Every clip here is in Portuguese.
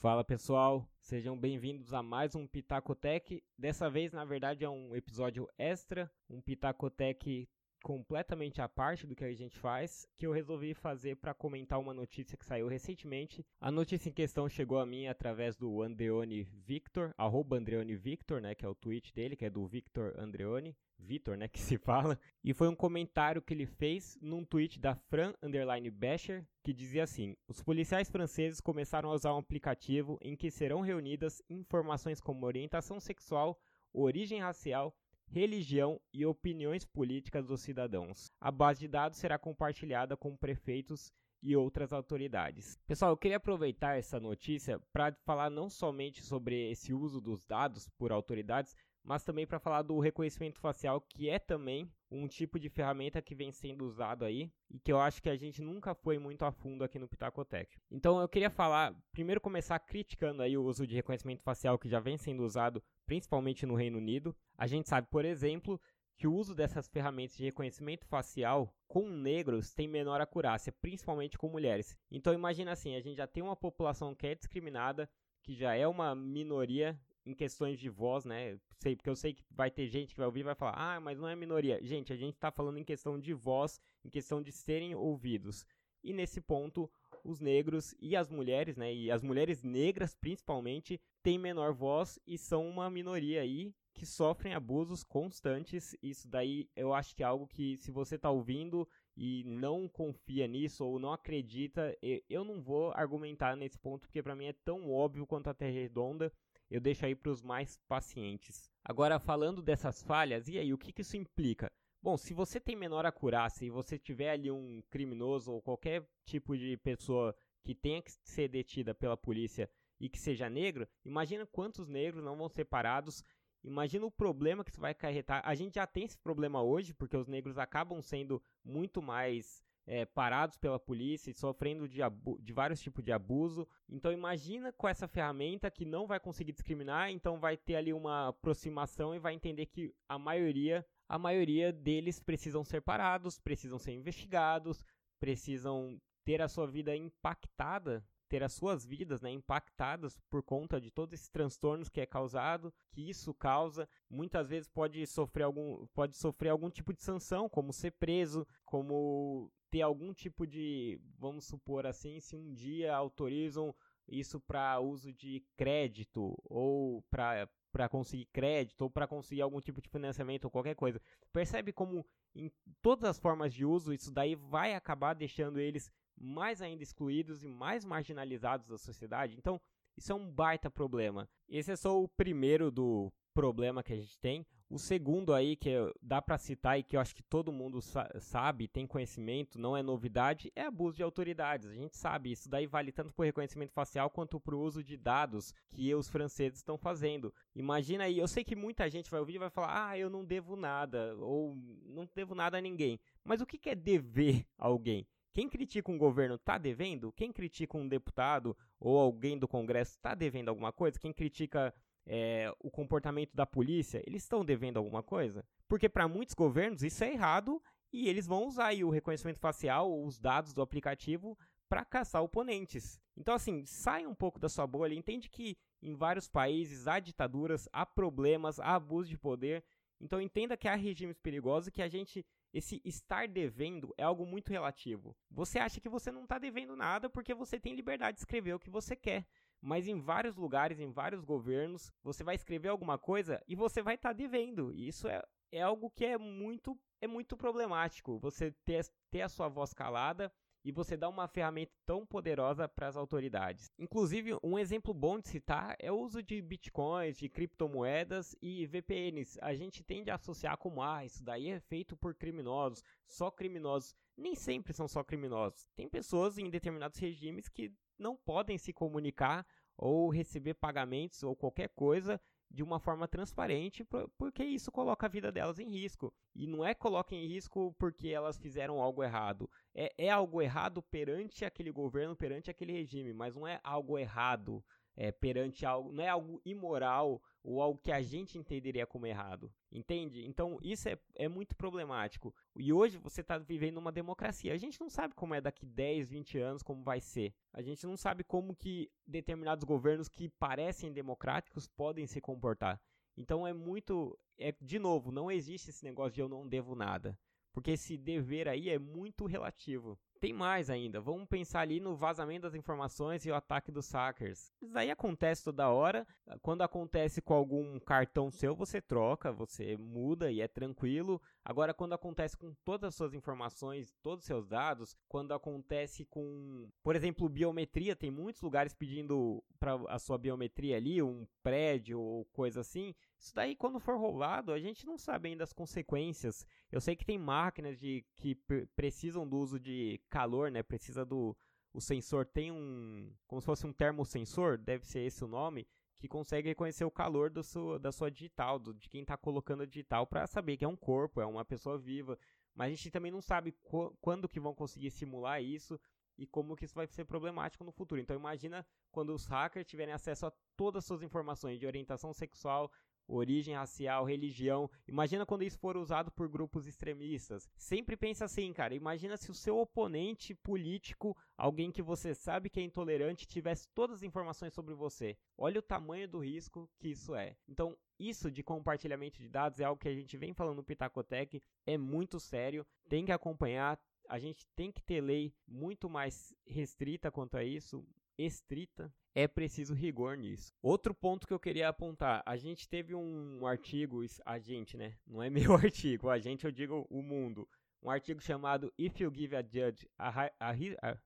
Fala pessoal, sejam bem-vindos a mais um Pitacotec. Dessa vez, na verdade, é um episódio extra, um Pitacotec completamente à parte do que a gente faz, que eu resolvi fazer para comentar uma notícia que saiu recentemente. A notícia em questão chegou a mim através do Andreoni Victor, arroba Andreoni Victor, né, que é o tweet dele, que é do Victor Andreoni. Vitor, né, que se fala, e foi um comentário que ele fez num tweet da Fran Underline Basher, que dizia assim: Os policiais franceses começaram a usar um aplicativo em que serão reunidas informações como orientação sexual, origem racial, religião e opiniões políticas dos cidadãos. A base de dados será compartilhada com prefeitos e outras autoridades. Pessoal, eu queria aproveitar essa notícia para falar não somente sobre esse uso dos dados por autoridades, mas também para falar do reconhecimento facial, que é também um tipo de ferramenta que vem sendo usado aí e que eu acho que a gente nunca foi muito a fundo aqui no Pitacotec. Então eu queria falar, primeiro começar criticando aí o uso de reconhecimento facial que já vem sendo usado principalmente no Reino Unido. A gente sabe, por exemplo, que o uso dessas ferramentas de reconhecimento facial com negros tem menor acurácia, principalmente com mulheres. Então imagina assim, a gente já tem uma população que é discriminada, que já é uma minoria em questões de voz, né? Sei, porque eu sei que vai ter gente que vai ouvir e vai falar, ah, mas não é minoria. Gente, a gente está falando em questão de voz, em questão de serem ouvidos. E nesse ponto, os negros e as mulheres, né? E as mulheres negras, principalmente, têm menor voz e são uma minoria aí que sofrem abusos constantes. Isso daí eu acho que é algo que, se você está ouvindo e não confia nisso ou não acredita, eu não vou argumentar nesse ponto, porque para mim é tão óbvio quanto a Terra Redonda eu deixo aí para os mais pacientes. Agora, falando dessas falhas, e aí, o que, que isso implica? Bom, se você tem menor acurácia e você tiver ali um criminoso ou qualquer tipo de pessoa que tenha que ser detida pela polícia e que seja negro, imagina quantos negros não vão ser parados. Imagina o problema que isso vai acarretar. A gente já tem esse problema hoje, porque os negros acabam sendo muito mais é, parados pela polícia e sofrendo de, de vários tipos de abuso. Então imagina com essa ferramenta que não vai conseguir discriminar, então vai ter ali uma aproximação e vai entender que a maioria, a maioria deles precisam ser parados, precisam ser investigados, precisam ter a sua vida impactada ter as suas vidas né, impactadas por conta de todos esses transtornos que é causado, que isso causa. Muitas vezes pode sofrer algum, pode sofrer algum tipo de sanção, como ser preso, como ter algum tipo de, vamos supor assim, se um dia autorizam isso para uso de crédito ou para para conseguir crédito ou para conseguir algum tipo de financiamento ou qualquer coisa. Percebe como em todas as formas de uso isso daí vai acabar deixando eles mais ainda excluídos e mais marginalizados da sociedade? Então, isso é um baita problema. Esse é só o primeiro do problema que a gente tem. O segundo aí, que dá para citar e que eu acho que todo mundo sa sabe, tem conhecimento, não é novidade, é abuso de autoridades. A gente sabe, isso daí vale tanto para o reconhecimento facial quanto para o uso de dados que os franceses estão fazendo. Imagina aí, eu sei que muita gente vai ouvir e vai falar, ah, eu não devo nada, ou não devo nada a ninguém. Mas o que é dever alguém? Quem critica um governo está devendo? Quem critica um deputado ou alguém do Congresso está devendo alguma coisa? Quem critica é, o comportamento da polícia, eles estão devendo alguma coisa? Porque para muitos governos isso é errado e eles vão usar o reconhecimento facial, os dados do aplicativo, para caçar oponentes. Então, assim, sai um pouco da sua bolha, entende que em vários países há ditaduras, há problemas, há abuso de poder. Então, entenda que há regimes perigosos que a gente. Esse estar devendo é algo muito relativo. Você acha que você não está devendo nada porque você tem liberdade de escrever o que você quer mas em vários lugares, em vários governos, você vai escrever alguma coisa e você vai estar tá devendo. E isso é, é algo que é muito, é muito problemático. Você ter, ter a sua voz calada e você dá uma ferramenta tão poderosa para as autoridades. Inclusive, um exemplo bom de citar é o uso de bitcoins, de criptomoedas e VPNs. A gente tende a associar como, ah, isso daí é feito por criminosos, só criminosos. Nem sempre são só criminosos. Tem pessoas em determinados regimes que não podem se comunicar ou receber pagamentos ou qualquer coisa de uma forma transparente, porque isso coloca a vida delas em risco. E não é coloca em risco porque elas fizeram algo errado. É, é algo errado perante aquele governo, perante aquele regime, mas não é algo errado é, perante algo, não é algo imoral ou algo que a gente entenderia como errado. Entende? Então isso é, é muito problemático. E hoje você está vivendo uma democracia. A gente não sabe como é daqui 10, 20 anos, como vai ser. A gente não sabe como que determinados governos que parecem democráticos podem se comportar. Então é muito. É, de novo, não existe esse negócio de eu não devo nada. Porque esse dever aí é muito relativo. Tem mais ainda, vamos pensar ali no vazamento das informações e o ataque dos hackers. Isso aí acontece toda hora. Quando acontece com algum cartão seu, você troca, você muda e é tranquilo. Agora, quando acontece com todas as suas informações, todos os seus dados, quando acontece com, por exemplo, biometria, tem muitos lugares pedindo para a sua biometria ali, um prédio ou coisa assim. Isso daí, quando for roubado, a gente não sabe ainda as consequências. Eu sei que tem máquinas de, que precisam do uso de calor, né? Precisa do. O sensor tem um. Como se fosse um termosensor, deve ser esse o nome, que consegue reconhecer o calor do seu, da sua digital, do, de quem está colocando a digital, para saber que é um corpo, é uma pessoa viva. Mas a gente também não sabe quando que vão conseguir simular isso e como que isso vai ser problemático no futuro. Então imagina quando os hackers tiverem acesso a todas as suas informações de orientação sexual, origem racial, religião. Imagina quando isso for usado por grupos extremistas. Sempre pensa assim, cara. Imagina se o seu oponente político, alguém que você sabe que é intolerante, tivesse todas as informações sobre você. Olha o tamanho do risco que isso é. Então, isso de compartilhamento de dados é algo que a gente vem falando no Pitacotec, é muito sério, tem que acompanhar, a gente tem que ter lei muito mais restrita quanto a isso, estrita, é preciso rigor nisso. Outro ponto que eu queria apontar, a gente teve um artigo, a gente, né? Não é meu artigo, a gente eu digo o mundo. Um artigo chamado If You Give a Judge a, a, a,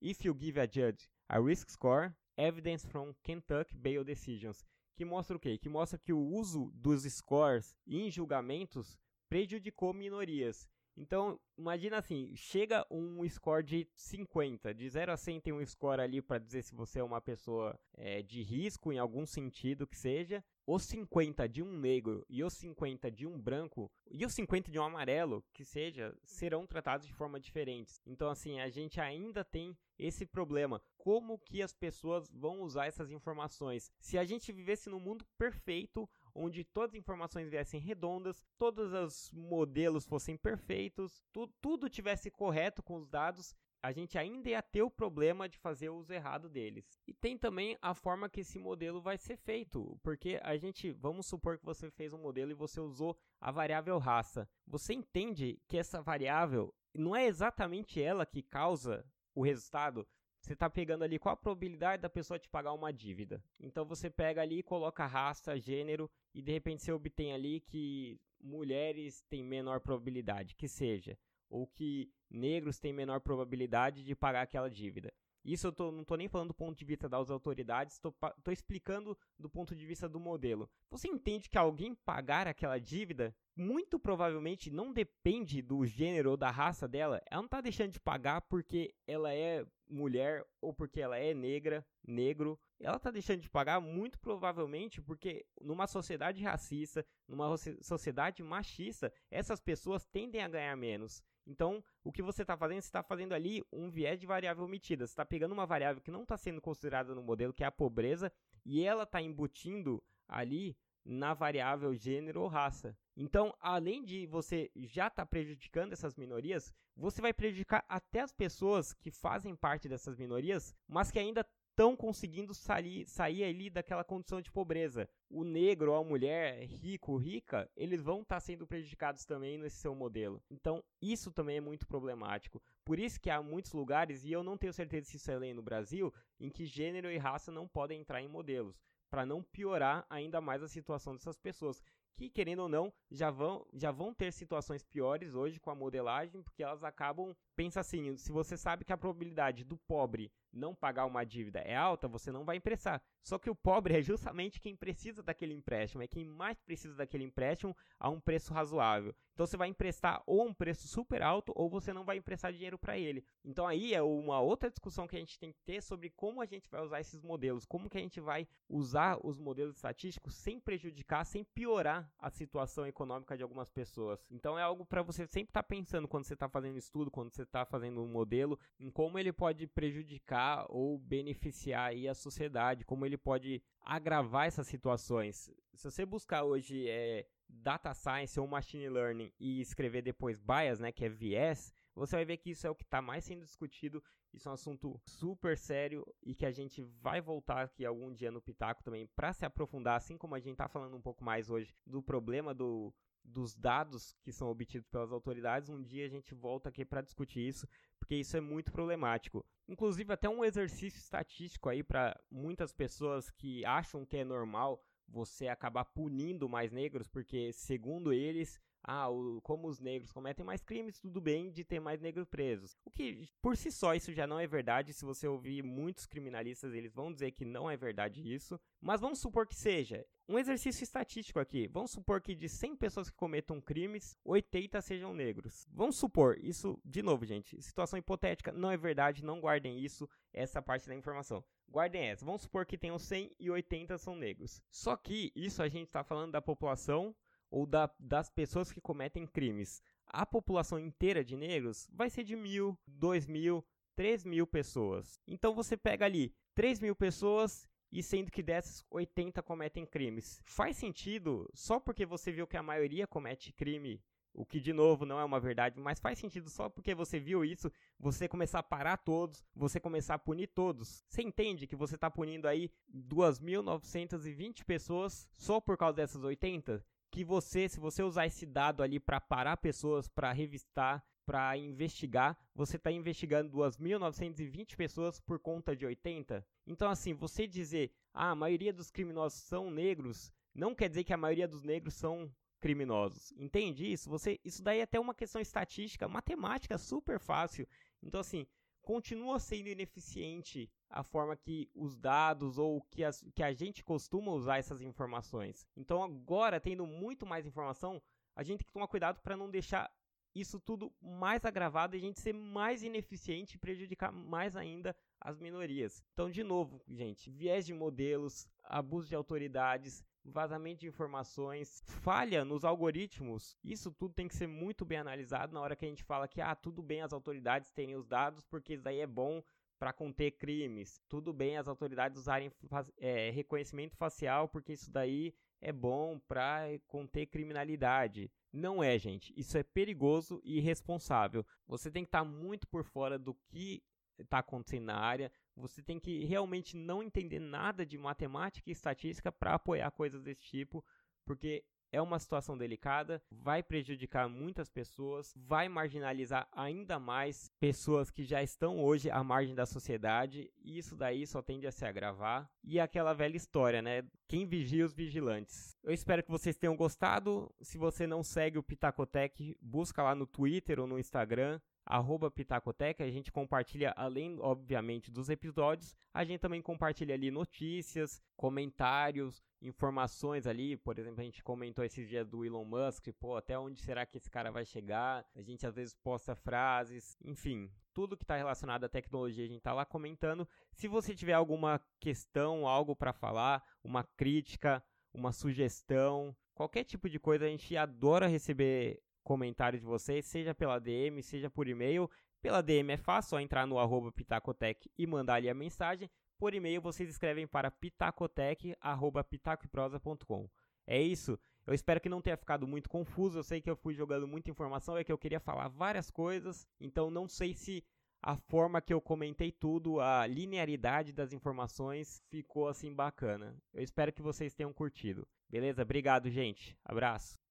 If You Give a Judge a Risk Score, Evidence from Kentucky Bail Decisions, que mostra o quê? Que mostra que o uso dos scores em julgamentos prejudicou minorias. Então, imagina assim, chega um score de 50, de 0 a 100 tem um score ali para dizer se você é uma pessoa é, de risco em algum sentido que seja. Os 50 de um negro e os 50 de um branco e os 50 de um amarelo, que seja, serão tratados de forma diferentes. Então, assim, a gente ainda tem esse problema. Como que as pessoas vão usar essas informações? Se a gente vivesse num mundo perfeito, onde todas as informações viessem redondas, todos os modelos fossem perfeitos, tu, tudo tivesse correto com os dados, a gente ainda ia ter o problema de fazer o uso errado deles. E tem também a forma que esse modelo vai ser feito, porque a gente, vamos supor que você fez um modelo e você usou a variável raça. Você entende que essa variável não é exatamente ela que causa o resultado, você está pegando ali qual a probabilidade da pessoa te pagar uma dívida. Então você pega ali, coloca raça, gênero e de repente você obtém ali que mulheres têm menor probabilidade, que seja, ou que negros têm menor probabilidade de pagar aquela dívida. Isso eu tô, não estou nem falando do ponto de vista das autoridades, estou explicando do ponto de vista do modelo. Você entende que alguém pagar aquela dívida, muito provavelmente não depende do gênero ou da raça dela. Ela não está deixando de pagar porque ela é mulher ou porque ela é negra, negro. Ela está deixando de pagar muito provavelmente porque numa sociedade racista, numa sociedade machista, essas pessoas tendem a ganhar menos. Então, o que você está fazendo, você está fazendo ali um viés de variável omitida. Você está pegando uma variável que não está sendo considerada no modelo, que é a pobreza, e ela está embutindo ali na variável gênero ou raça. Então, além de você já estar tá prejudicando essas minorias, você vai prejudicar até as pessoas que fazem parte dessas minorias, mas que ainda estão conseguindo sair, sair ali daquela condição de pobreza. O negro ou a mulher rico, rica, eles vão estar tá sendo prejudicados também nesse seu modelo. Então, isso também é muito problemático. Por isso que há muitos lugares, e eu não tenho certeza se isso é lei no Brasil, em que gênero e raça não podem entrar em modelos, para não piorar ainda mais a situação dessas pessoas que, querendo ou não, já vão, já vão ter situações piores hoje com a modelagem, porque elas acabam. Pensa assim: se você sabe que a probabilidade do pobre não pagar uma dívida é alta, você não vai emprestar. Só que o pobre é justamente quem precisa daquele empréstimo, é quem mais precisa daquele empréstimo a um preço razoável. Então você vai emprestar ou um preço super alto ou você não vai emprestar dinheiro para ele. Então aí é uma outra discussão que a gente tem que ter sobre como a gente vai usar esses modelos, como que a gente vai usar os modelos estatísticos sem prejudicar, sem piorar a situação econômica de algumas pessoas. Então é algo para você sempre estar tá pensando quando você está fazendo estudo, quando você está fazendo um modelo, em como ele pode prejudicar prejudicar ou beneficiar aí a sociedade, como ele pode agravar essas situações. Se você buscar hoje é, data science ou machine learning e escrever depois bias, né, que é viés, você vai ver que isso é o que está mais sendo discutido. Isso é um assunto super sério e que a gente vai voltar aqui algum dia no Pitaco também para se aprofundar, assim como a gente está falando um pouco mais hoje do problema do, dos dados que são obtidos pelas autoridades. Um dia a gente volta aqui para discutir isso, porque isso é muito problemático. Inclusive, até um exercício estatístico aí para muitas pessoas que acham que é normal você acabar punindo mais negros, porque, segundo eles, ah, o, como os negros cometem mais crimes, tudo bem de ter mais negros presos. O que, por si só, isso já não é verdade. Se você ouvir muitos criminalistas, eles vão dizer que não é verdade isso. Mas vamos supor que seja. Um exercício estatístico aqui. Vamos supor que de 100 pessoas que cometam crimes, 80 sejam negros. Vamos supor, isso, de novo, gente, situação hipotética, não é verdade, não guardem isso, essa parte da informação. Guardem essa. Vamos supor que tenham 100 e 80 são negros. Só que isso a gente está falando da população ou da, das pessoas que cometem crimes. A população inteira de negros vai ser de mil, dois mil, três mil pessoas. Então você pega ali três mil pessoas e sendo que dessas 80 cometem crimes. Faz sentido só porque você viu que a maioria comete crime, o que de novo não é uma verdade, mas faz sentido só porque você viu isso, você começar a parar todos, você começar a punir todos. Você entende que você está punindo aí 2.920 pessoas só por causa dessas 80? que você, se você usar esse dado ali para parar pessoas, para revistar, para investigar, você está investigando 2.920 pessoas por conta de 80. Então, assim, você dizer ah, a maioria dos criminosos são negros, não quer dizer que a maioria dos negros são criminosos. Entende isso? Você, isso daí é até uma questão estatística, matemática super fácil. Então, assim, continua sendo ineficiente a forma que os dados ou que, as, que a gente costuma usar essas informações. Então, agora, tendo muito mais informação, a gente tem que tomar cuidado para não deixar isso tudo mais agravado e a gente ser mais ineficiente e prejudicar mais ainda as minorias. Então, de novo, gente, viés de modelos, abuso de autoridades, vazamento de informações, falha nos algoritmos. Isso tudo tem que ser muito bem analisado na hora que a gente fala que ah, tudo bem as autoridades terem os dados porque isso daí é bom para conter crimes. Tudo bem as autoridades usarem é, reconhecimento facial porque isso daí é bom para conter criminalidade. Não é, gente. Isso é perigoso e irresponsável. Você tem que estar tá muito por fora do que está acontecendo na área. Você tem que realmente não entender nada de matemática e estatística para apoiar coisas desse tipo, porque é uma situação delicada, vai prejudicar muitas pessoas, vai marginalizar ainda mais pessoas que já estão hoje à margem da sociedade, e isso daí só tende a se agravar. E aquela velha história, né? Quem vigia os vigilantes. Eu espero que vocês tenham gostado. Se você não segue o Pitacotec, busca lá no Twitter ou no Instagram arroba Pitacoteca, a gente compartilha, além, obviamente, dos episódios, a gente também compartilha ali notícias, comentários, informações ali, por exemplo, a gente comentou esses dias do Elon Musk, pô, até onde será que esse cara vai chegar? A gente às vezes posta frases, enfim, tudo que está relacionado à tecnologia a gente está lá comentando. Se você tiver alguma questão, algo para falar, uma crítica, uma sugestão, qualquer tipo de coisa, a gente adora receber comentário de vocês, seja pela DM, seja por e-mail. Pela DM é fácil, só entrar no arroba Pitacotec e mandar ali a mensagem. Por e-mail vocês escrevem para pitacotec.pitacoprosa.com. É isso. Eu espero que não tenha ficado muito confuso. Eu sei que eu fui jogando muita informação, é que eu queria falar várias coisas. Então não sei se a forma que eu comentei tudo, a linearidade das informações ficou assim bacana. Eu espero que vocês tenham curtido. Beleza? Obrigado, gente. Abraço.